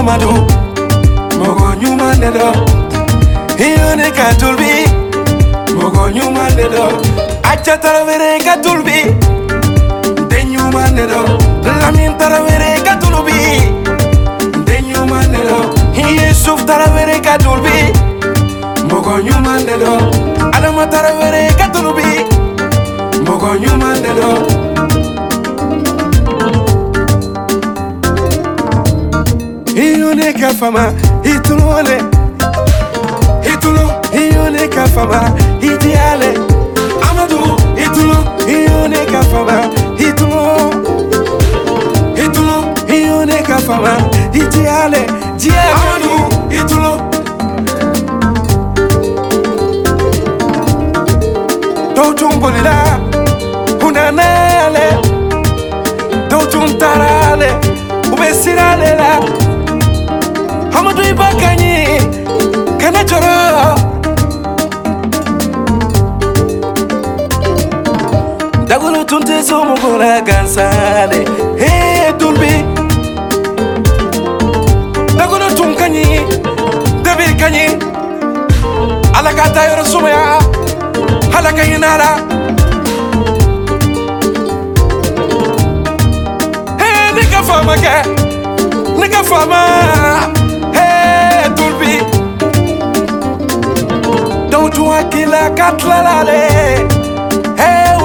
amadu mogo nyuma nedo iyone katulbi mogo nyuma nedo acatarawere katulbi de nyuma nedo lamin tarawere katulbi de nyuma nedo yesuf tarawere katulbi mogo nyuma nedo adama tarawere katulbi mogo nyuma nedo iyone kafama itulu ole itulu iyone kafama itiale amadu itulu iyone kafama itulu itulu iyone kafama itiale jia amadu itulu Don't jump on it tunteza omugole agansane etumbi dagono tunkanyi dabirikanyi alakatayoro sumaya halakanyinala nika famake nika fama etumbi don tun hakila katlalale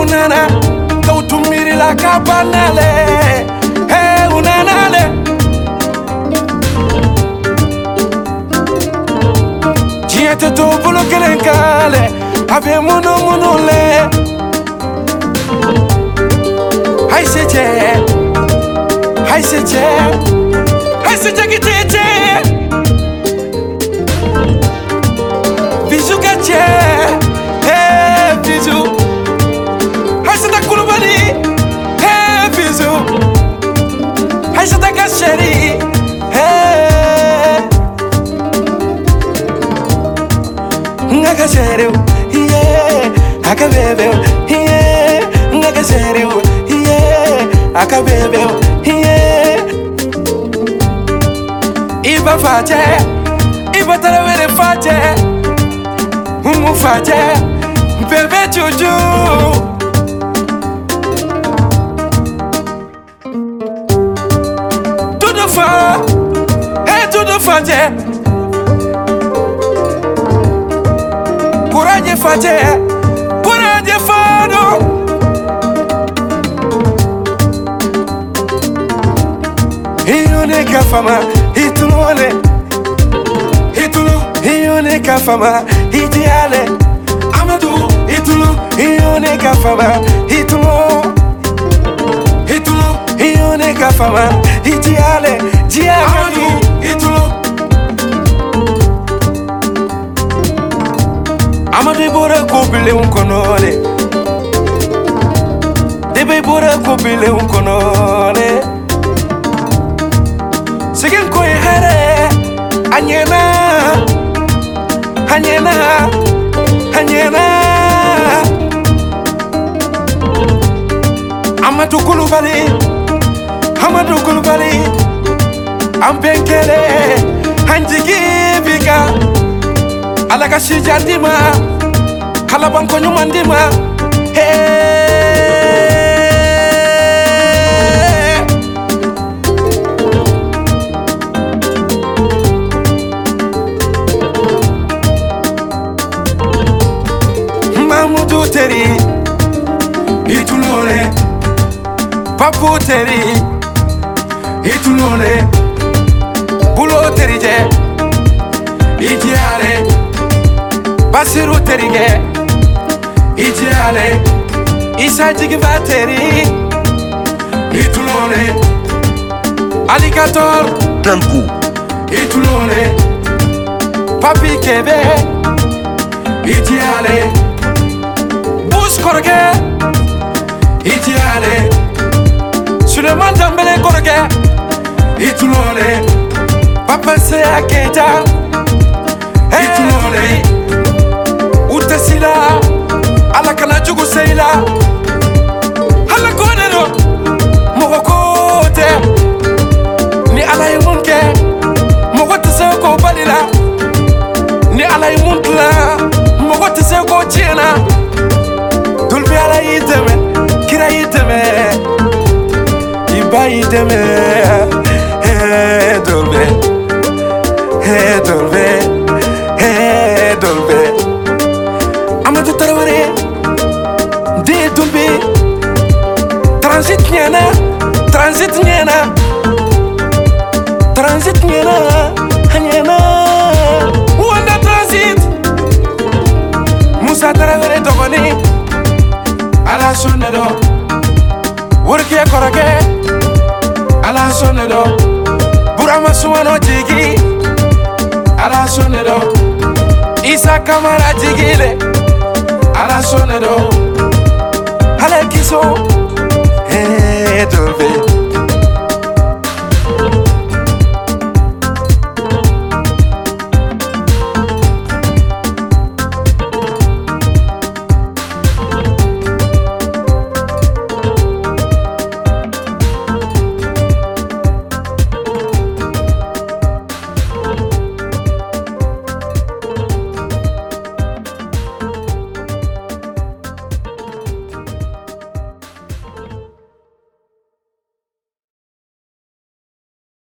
unana hey, la campanale è un anale. Dietro dopo lo che le cale abbiamo un monole. Hai se c'è, hai se c'è, hai se c'è chi c'è c'è. ngakasereu ye akabebeu ye ngakasereu ye akabebeu ye iba fate iba talawere fate umu fate bebe juju tudo fa é eh, tudo fate pace Coraggio e fado Io ne cafama E tu vuole E tu Io ne cafama E ti ale Amato E tu Io ne cafama E tu E tu Io ne cafama E kubile unkonole sigin koy hare anyena anyena anyena amadu kulubali amadu kulubali ampenkele anjigi biga alaka shijandima kalabankonyumandima hey. puteri itulole paputeri itulole buloterije ijiale basiruterige ijiale isajigibateri itulole alikator danku itulole papikebe ijiale kɔrɔkɛ i tiyale suleman danbele kɔrɔkɛ i tulɔle papaseya keta i tulɔle u tɛsila ala kana jugu seyila deme Hey dolbe Hey dolbe Hey dolbe Amadou Taraware De dolbe Transit nyana Transit nyana Transit nyana Nyana Wanda transit Musa Taraware dogoni Ala sunna do ala sone do burama sumano jigi ala sone do isa kamara jigile ala sone do ale kiso e eh, hey, eh, eh, dove hey,